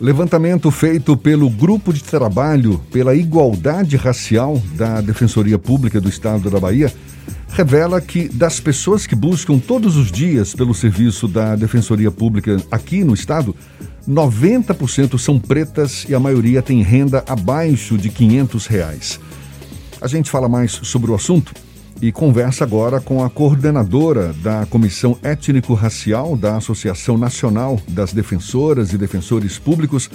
Levantamento feito pelo Grupo de Trabalho pela Igualdade Racial da Defensoria Pública do Estado da Bahia revela que das pessoas que buscam todos os dias pelo serviço da Defensoria Pública aqui no estado, 90% são pretas e a maioria tem renda abaixo de 500 reais. A gente fala mais sobre o assunto e conversa agora com a coordenadora da Comissão Étnico-Racial da Associação Nacional das Defensoras e Defensores Públicos,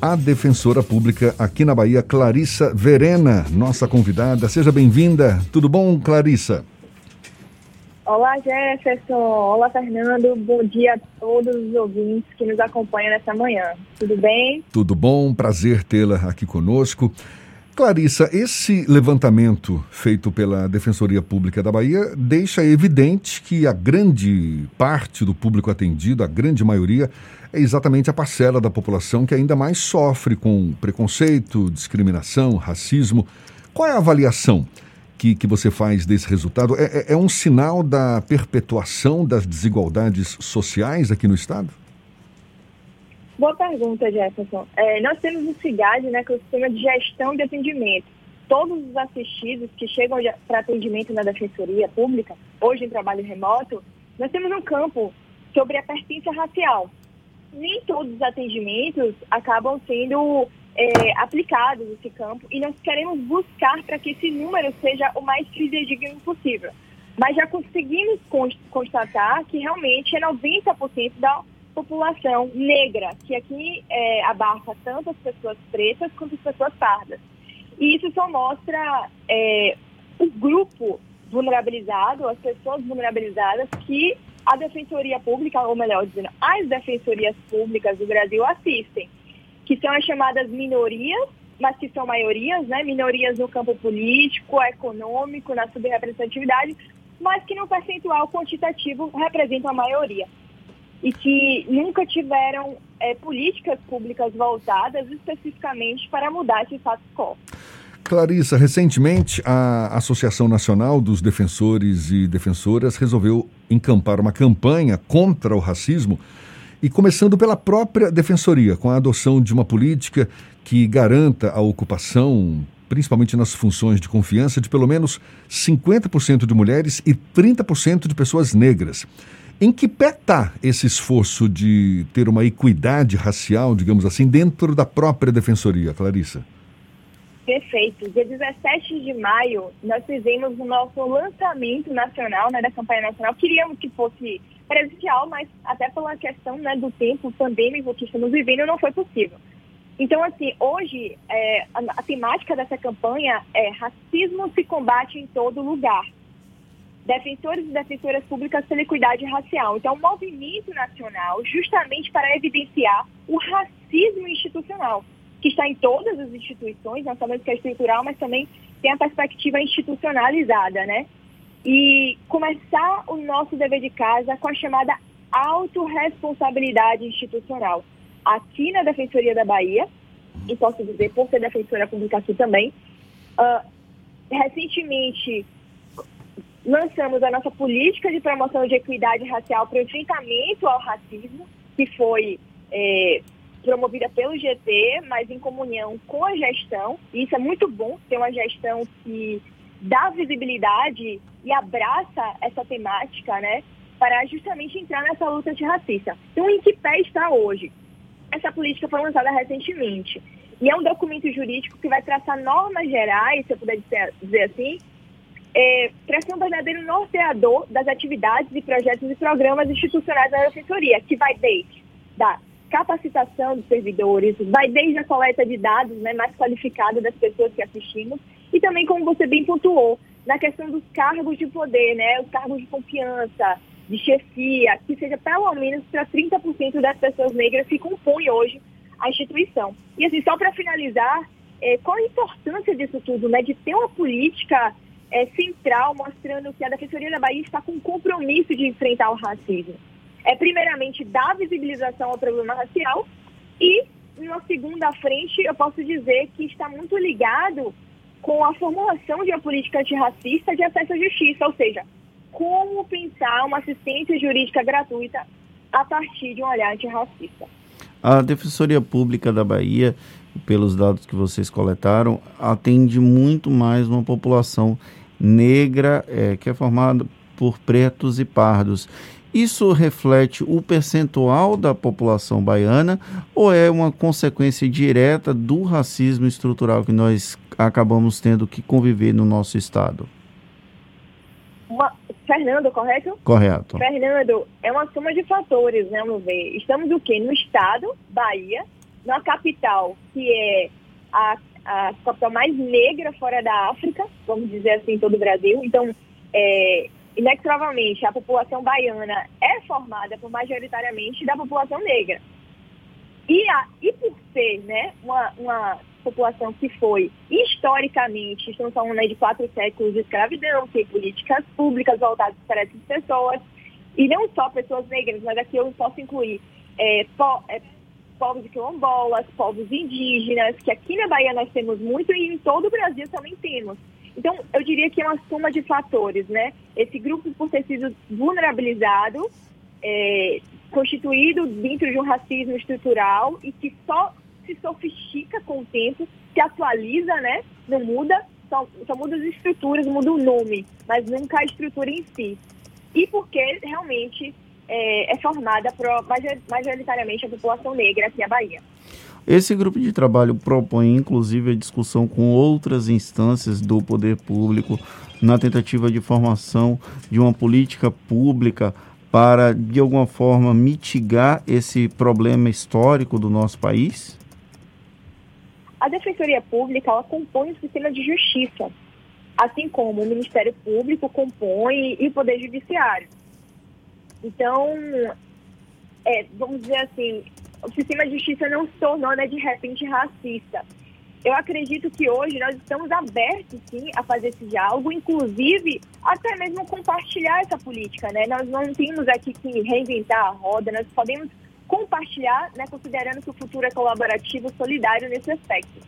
a defensora pública aqui na Bahia, Clarissa Verena, nossa convidada. Seja bem-vinda. Tudo bom, Clarissa? Olá, Jefferson. Olá, Fernando. Bom dia a todos os ouvintes que nos acompanham nessa manhã. Tudo bem? Tudo bom. Prazer tê-la aqui conosco. Clarissa, esse levantamento feito pela Defensoria Pública da Bahia deixa evidente que a grande parte do público atendido, a grande maioria, é exatamente a parcela da população que ainda mais sofre com preconceito, discriminação, racismo. Qual é a avaliação que, que você faz desse resultado? É, é, é um sinal da perpetuação das desigualdades sociais aqui no Estado? Boa pergunta, Jefferson. É, nós temos o CIGAD, né, que é o Sistema de Gestão de Atendimento. Todos os assistidos que chegam para atendimento na Defensoria Pública, hoje em trabalho remoto, nós temos um campo sobre a pertença racial. Nem todos os atendimentos acabam sendo é, aplicados nesse campo e nós queremos buscar para que esse número seja o mais fidedigno possível. Mas já conseguimos constatar que realmente é 90% da população negra, que aqui é, abarca tanto as pessoas pretas quanto as pessoas pardas. E isso só mostra é, o grupo vulnerabilizado, as pessoas vulnerabilizadas que a Defensoria Pública, ou melhor dizendo, as defensorias públicas do Brasil assistem, que são as chamadas minorias, mas que são maiorias, né? Minorias no campo político, econômico, na subrepresentatividade, mas que no percentual quantitativo representam a maioria e que nunca tiveram é, políticas públicas voltadas especificamente para mudar esse status quo. Clarissa, recentemente a Associação Nacional dos Defensores e Defensoras resolveu encampar uma campanha contra o racismo e começando pela própria defensoria, com a adoção de uma política que garanta a ocupação, principalmente nas funções de confiança, de pelo menos 50% de mulheres e 30% de pessoas negras. Em que pé está esse esforço de ter uma equidade racial, digamos assim, dentro da própria defensoria, Clarissa? Perfeito. Dia 17 de maio, nós fizemos o nosso lançamento nacional, né, da campanha nacional. Queríamos que fosse presencial, mas até pela questão né, do tempo pandêmico que estamos vivendo, não foi possível. Então, assim, hoje, é, a, a temática dessa campanha é racismo se combate em todo lugar defensores e defensoras públicas pela equidade racial. Então, um movimento nacional justamente para evidenciar o racismo institucional, que está em todas as instituições, não somente que é estrutural, mas também tem a perspectiva institucionalizada, né? E começar o nosso dever de casa com a chamada autorresponsabilidade institucional. Aqui na Defensoria da Bahia, e posso dizer, por ser defensora pública aqui também, uh, recentemente lançamos a nossa política de promoção de equidade racial para o enfrentamento ao racismo, que foi é, promovida pelo GT, mas em comunhão com a gestão. E isso é muito bom, ter uma gestão que dá visibilidade e abraça essa temática, né? Para justamente entrar nessa luta antirracista. Então, em que pé está hoje? Essa política foi lançada recentemente. E é um documento jurídico que vai traçar normas gerais, se eu puder dizer assim, é, para ser um verdadeiro norteador das atividades e projetos e programas institucionais da Defensoria, que vai desde da capacitação dos servidores, vai desde a coleta de dados né, mais qualificada das pessoas que assistimos, e também, como você bem pontuou, na questão dos cargos de poder, né, os cargos de confiança, de chefia, que seja pelo menos para 30% das pessoas negras que compõem hoje a instituição. E assim, só para finalizar, é, qual a importância disso tudo, né, de ter uma política é, central, mostrando que a Defensoria da Bahia está com um compromisso de enfrentar o racismo. É, primeiramente, dar visibilização ao problema racial e, na segunda frente, eu posso dizer que está muito ligado com a formulação de uma política antirracista de acesso à justiça, ou seja, como pensar uma assistência jurídica gratuita a partir de um olhar antirracista. A Defensoria Pública da Bahia, pelos dados que vocês coletaram, atende muito mais uma população negra é, que é formada por pretos e pardos. Isso reflete o percentual da população baiana ou é uma consequência direta do racismo estrutural que nós acabamos tendo que conviver no nosso estado? Uma, Fernando, correto? Correto. Fernando, é uma soma de fatores, né, vamos ver. Estamos o quê? No estado, Bahia, na capital, que é a, a capital mais negra fora da África, vamos dizer assim, todo o Brasil. Então, é, inexoravelmente, a população baiana é formada por majoritariamente da população negra. E, a, e por ser né, uma, uma população que foi, historicamente, estamos falando aí de quatro séculos de escravidão, tem políticas públicas voltadas para essas pessoas, e não só pessoas negras, mas aqui eu posso incluir é, po, é, povos quilombolas, povos indígenas, que aqui na Bahia nós temos muito e em todo o Brasil também temos. Então, eu diria que é uma soma de fatores, né? Esse grupo, por ter sido vulnerabilizado, é, constituído dentro de um racismo estrutural e que só se sofistica com o tempo, se atualiza, né? Não muda, só, só muda as estruturas, muda o nome, mas nunca a estrutura em si. E porque realmente é, é formada por, majoritariamente a população negra aqui na Bahia. Esse grupo de trabalho propõe, inclusive, a discussão com outras instâncias do poder público na tentativa de formação de uma política pública para, de alguma forma, mitigar esse problema histórico do nosso país? A Defensoria Pública ela compõe o sistema de justiça, assim como o Ministério Público compõe e o Poder Judiciário. Então, é, vamos dizer assim, o sistema de justiça não se tornou, né, de repente, racista. Eu acredito que hoje nós estamos abertos, sim, a fazer esse diálogo, inclusive até mesmo compartilhar essa política, né? Nós não temos aqui que reinventar a roda, nós podemos compartilhar, né, considerando que o futuro é colaborativo, solidário nesse aspecto.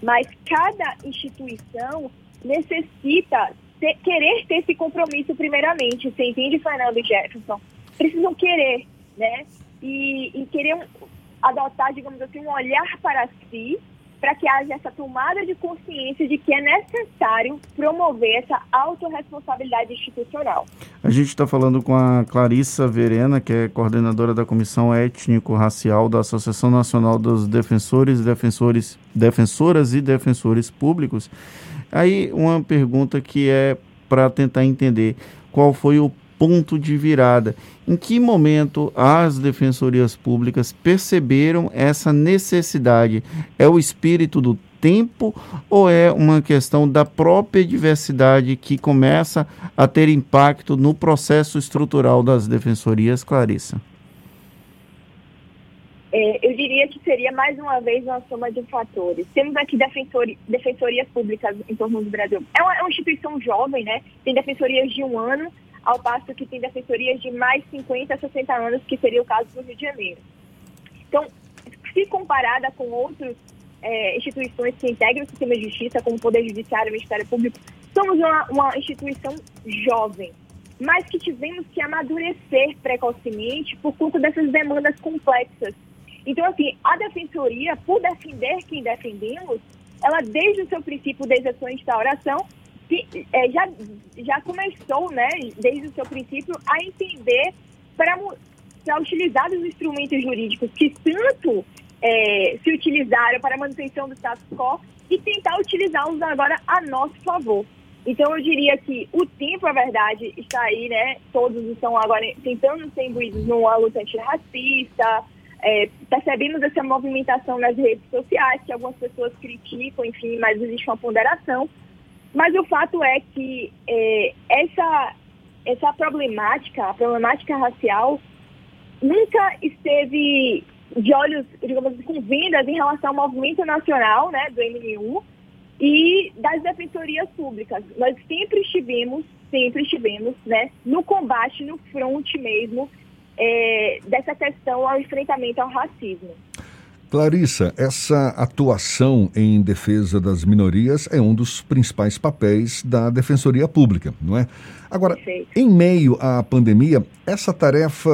Mas cada instituição necessita ter, querer ter esse compromisso primeiramente. Você entende, Fernando Jefferson? Precisam querer, né? E, e querer adotar, digamos assim, um olhar para si, para que haja essa tomada de consciência de que é necessário promover essa autorresponsabilidade institucional. A gente está falando com a Clarissa Verena, que é coordenadora da Comissão Étnico-Racial da Associação Nacional dos Defensores Defensores, Defensoras e Defensores Públicos. Aí uma pergunta que é para tentar entender qual foi o ponto de virada. Em que momento as defensorias públicas perceberam essa necessidade? É o espírito do tempo ou é uma questão da própria diversidade que começa a ter impacto no processo estrutural das defensorias, Clarissa? É, eu diria que seria mais uma vez uma soma de fatores. Temos aqui defensori, defensorias públicas em torno do Brasil. É uma, é uma instituição jovem, né? Tem defensorias de um ano, ao passo que tem defensorias de mais 50 a 60 anos, que seria o caso do Rio de Janeiro. Então, se comparada com outras é, instituições que integram o sistema de justiça, como o Poder Judiciário e o Ministério Público, somos uma, uma instituição jovem, mas que tivemos que amadurecer precocemente por conta dessas demandas complexas. Então, assim, a defensoria, por defender quem defendemos, ela, desde o seu princípio, desde a sua instauração, que, é, já, já começou, né, desde o seu princípio, a entender para, para utilizar os instrumentos jurídicos que tanto é, se utilizaram para a manutenção do status quo e tentar utilizá-los agora a nosso favor. Então, eu diria que o tempo, a verdade, está aí, né? Todos estão agora tentando ser imbuídos numa luta antirracista, é, percebemos essa movimentação nas redes sociais, que algumas pessoas criticam, enfim, mas existe uma ponderação. Mas o fato é que é, essa, essa problemática, a problemática racial, nunca esteve de olhos, digamos assim, com vendas em relação ao movimento nacional né, do MNU e das defensorias públicas. Nós sempre estivemos, sempre estivemos né, no combate, no fronte mesmo, é, dessa questão ao enfrentamento ao racismo. Clarissa, essa atuação em defesa das minorias é um dos principais papéis da Defensoria Pública, não é? Agora, Perfeito. em meio à pandemia, essa tarefa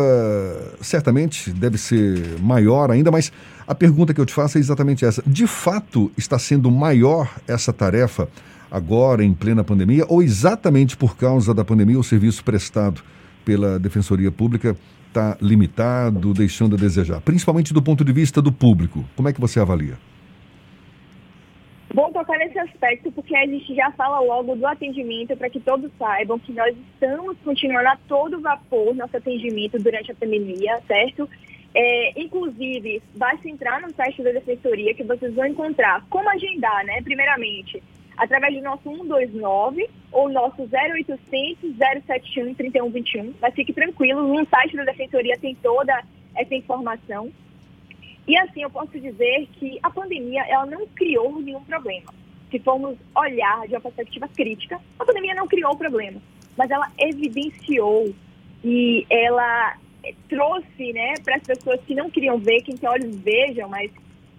certamente deve ser maior ainda, mas a pergunta que eu te faço é exatamente essa. De fato, está sendo maior essa tarefa agora, em plena pandemia, ou exatamente por causa da pandemia o serviço prestado pela Defensoria Pública está limitado, deixando a desejar, principalmente do ponto de vista do público. Como é que você avalia? Bom tocar nesse aspecto, porque a gente já fala logo do atendimento para que todos saibam que nós estamos continuando a todo vapor nosso atendimento durante a pandemia, certo? É, inclusive, basta entrar no site da Defensoria que vocês vão encontrar como agendar, né? Primeiramente, através do nosso 129 ou nosso 0800 071 3121. Mas fique tranquilo, no site da Defensoria tem toda essa informação. E assim, eu posso dizer que a pandemia ela não criou nenhum problema. Se formos olhar de uma perspectiva crítica, a pandemia não criou o problema, mas ela evidenciou e ela trouxe né, para as pessoas que não queriam ver, que tem olhos vejam, mas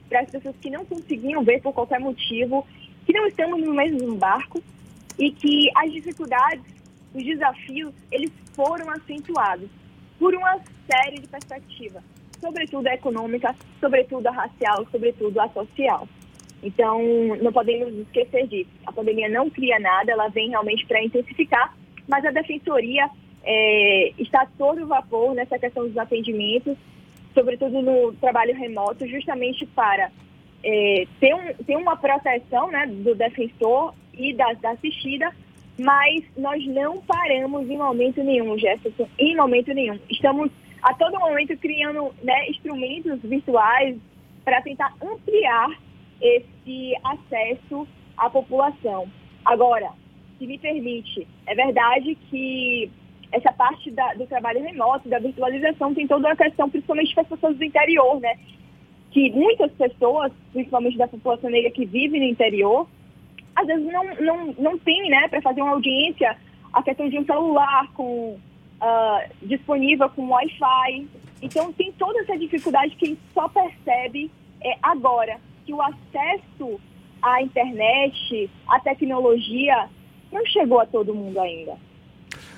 para as pessoas que não conseguiam ver por qualquer motivo, que não estamos no mesmo barco e que as dificuldades, os desafios, eles foram acentuados por uma série de perspectivas, sobretudo a econômica, sobretudo a racial, sobretudo a social. Então, não podemos esquecer disso. A pandemia não cria nada, ela vem realmente para intensificar, mas a defensoria é, está todo vapor nessa questão dos atendimentos, sobretudo no trabalho remoto, justamente para é, ter, um, ter uma proteção né, do defensor e da, da assistida, mas nós não paramos em momento nenhum, Jefferson, em momento nenhum. Estamos a todo momento criando né, instrumentos virtuais para tentar ampliar esse acesso à população. Agora, se me permite, é verdade que essa parte da, do trabalho remoto, da virtualização, tem toda uma questão, principalmente para as pessoas do interior, né? Que muitas pessoas, principalmente da população negra que vive no interior, às vezes não, não, não tem, né, para fazer uma audiência, a questão de um celular com, uh, disponível com Wi-Fi. Então, tem toda essa dificuldade que só percebe é, agora, que o acesso à internet, à tecnologia, não chegou a todo mundo ainda.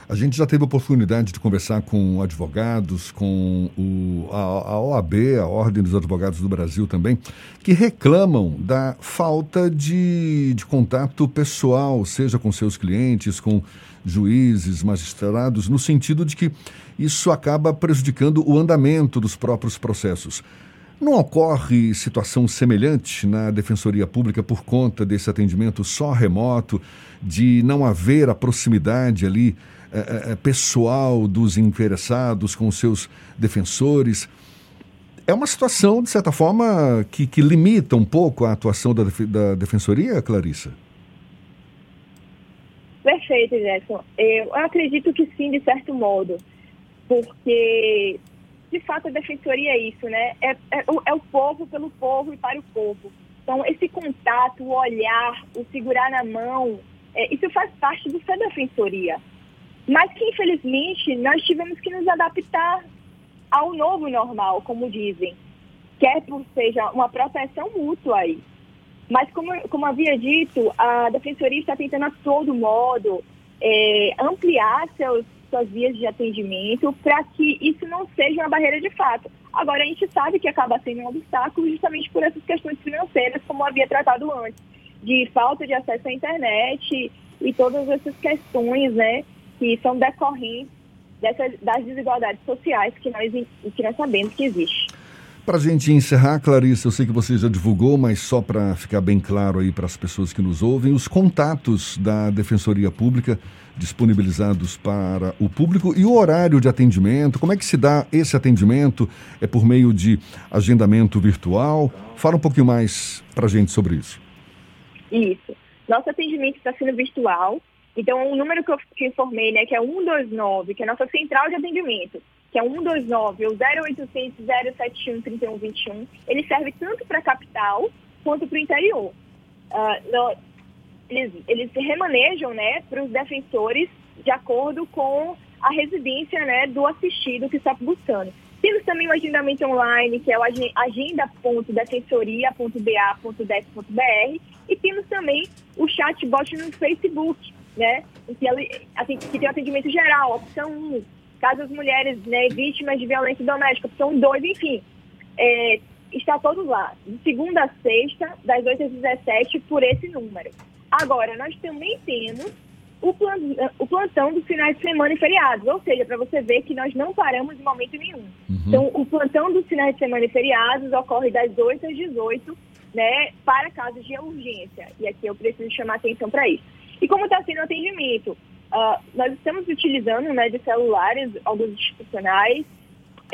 A gente já teve oportunidade de conversar com advogados, com o, a, a OAB, a Ordem dos Advogados do Brasil também, que reclamam da falta de, de contato pessoal, seja com seus clientes, com juízes, magistrados, no sentido de que isso acaba prejudicando o andamento dos próprios processos. Não ocorre situação semelhante na Defensoria Pública por conta desse atendimento só remoto, de não haver a proximidade ali é, é, é, pessoal dos interessados com seus defensores. É uma situação, de certa forma, que, que limita um pouco a atuação da, da defensoria, Clarissa? Perfeito, Gerson. Eu acredito que sim, de certo modo, porque de fato a defensoria é isso, né? É, é, é, o povo pelo povo e para o povo. Então, esse contato, o olhar, o segurar na mão, é, isso faz parte do ser defensoria mas que infelizmente nós tivemos que nos adaptar ao novo normal, como dizem, quer por seja uma proteção mútua aí. Mas como, como havia dito, a Defensoria está tentando a todo modo é, ampliar seus, suas vias de atendimento para que isso não seja uma barreira de fato. Agora, a gente sabe que acaba sendo um obstáculo justamente por essas questões financeiras, como havia tratado antes, de falta de acesso à internet e todas essas questões, né, que são decorrentes dessas, das desigualdades sociais que nós, que nós sabemos que existem. Para a gente encerrar, Clarice, eu sei que você já divulgou, mas só para ficar bem claro aí para as pessoas que nos ouvem, os contatos da Defensoria Pública disponibilizados para o público e o horário de atendimento, como é que se dá esse atendimento? É por meio de agendamento virtual? Fala um pouquinho mais para a gente sobre isso. Isso. Nosso atendimento está sendo virtual, então, o número que eu que informei, né, que é 129, que é a nossa central de atendimento, que é 129 ou 0800 071 3121, ele serve tanto para a capital quanto para o interior. Uh, no, eles, eles remanejam né, para os defensores de acordo com a residência né, do assistido que está buscando. Temos também o agendamento online, que é o agenda.defensoria.ba.def.br e temos também o chatbot no Facebook, né? Que, assim, que tem o atendimento geral, opção 1, caso as mulheres né, vítimas de violência doméstica, opção 2, enfim. É, está todos lá, de segunda a sexta, das 8 às 17, por esse número. Agora, nós também temos o, o plantão dos finais de semana e feriados, ou seja, para você ver que nós não paramos em momento nenhum. Uhum. Então, o plantão dos finais de semana e feriados ocorre das 8 às 18, né, para casos de urgência. E aqui eu preciso chamar atenção para isso. E como está sendo o atendimento? Uh, nós estamos utilizando né, de celulares, alguns institucionais,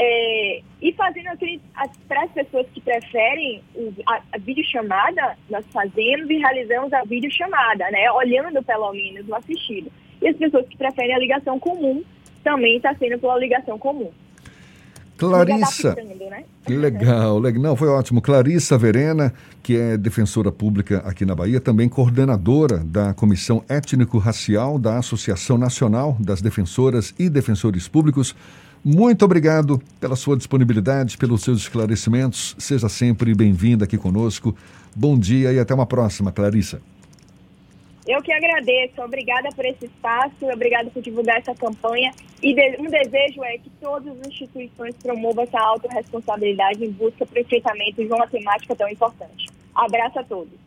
é, e fazendo aquele, para as pessoas que preferem a, a videochamada, nós fazemos e realizamos a videochamada, né? Olhando pelo menos o assistido. E as pessoas que preferem a ligação comum, também está sendo pela ligação comum. Clarissa. Né? Legal, legal. Não, foi ótimo. Clarissa Verena, que é defensora pública aqui na Bahia, também coordenadora da Comissão Étnico-Racial da Associação Nacional das Defensoras e Defensores Públicos. Muito obrigado pela sua disponibilidade, pelos seus esclarecimentos. Seja sempre bem-vinda aqui conosco. Bom dia e até uma próxima, Clarissa. Eu que agradeço. Obrigada por esse espaço, obrigada por divulgar essa campanha. E um desejo é que todas as instituições promovam essa autorresponsabilidade em busca do enfrentamento de uma temática tão importante. Abraço a todos.